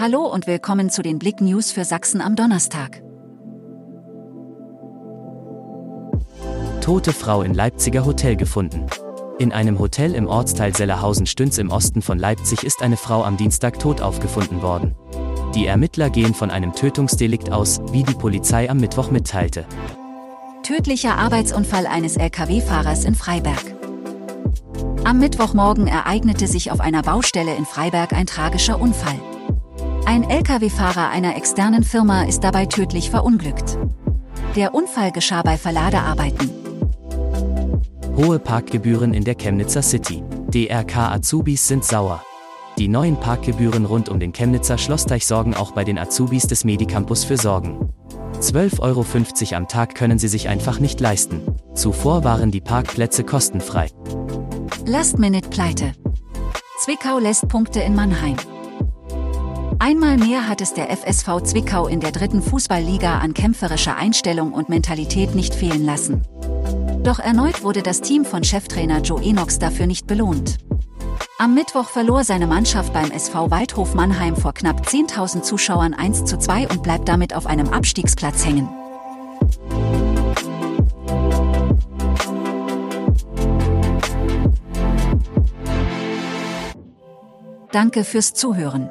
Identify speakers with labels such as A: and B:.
A: Hallo und willkommen zu den Blick News für Sachsen am Donnerstag.
B: Tote Frau in Leipziger Hotel gefunden. In einem Hotel im Ortsteil Sellerhausen-Stünz im Osten von Leipzig ist eine Frau am Dienstag tot aufgefunden worden. Die Ermittler gehen von einem Tötungsdelikt aus, wie die Polizei am Mittwoch mitteilte.
A: Tödlicher Arbeitsunfall eines Lkw-Fahrers in Freiberg. Am Mittwochmorgen ereignete sich auf einer Baustelle in Freiberg ein tragischer Unfall. Ein Lkw-Fahrer einer externen Firma ist dabei tödlich verunglückt. Der Unfall geschah bei Verladearbeiten.
B: Hohe Parkgebühren in der Chemnitzer City. DRK-Azubis sind sauer. Die neuen Parkgebühren rund um den Chemnitzer Schlossteich sorgen auch bei den Azubis des Medicampus für Sorgen. 12,50 Euro am Tag können sie sich einfach nicht leisten. Zuvor waren die Parkplätze kostenfrei.
A: Last-Minute-Pleite. Zwickau lässt Punkte in Mannheim. Einmal mehr hat es der FSV Zwickau in der dritten Fußballliga an kämpferischer Einstellung und Mentalität nicht fehlen lassen. Doch erneut wurde das Team von Cheftrainer Joe Enox dafür nicht belohnt. Am Mittwoch verlor seine Mannschaft beim SV Waldhof Mannheim vor knapp 10.000 Zuschauern 1 zu 2 und bleibt damit auf einem Abstiegsplatz hängen. Danke fürs Zuhören.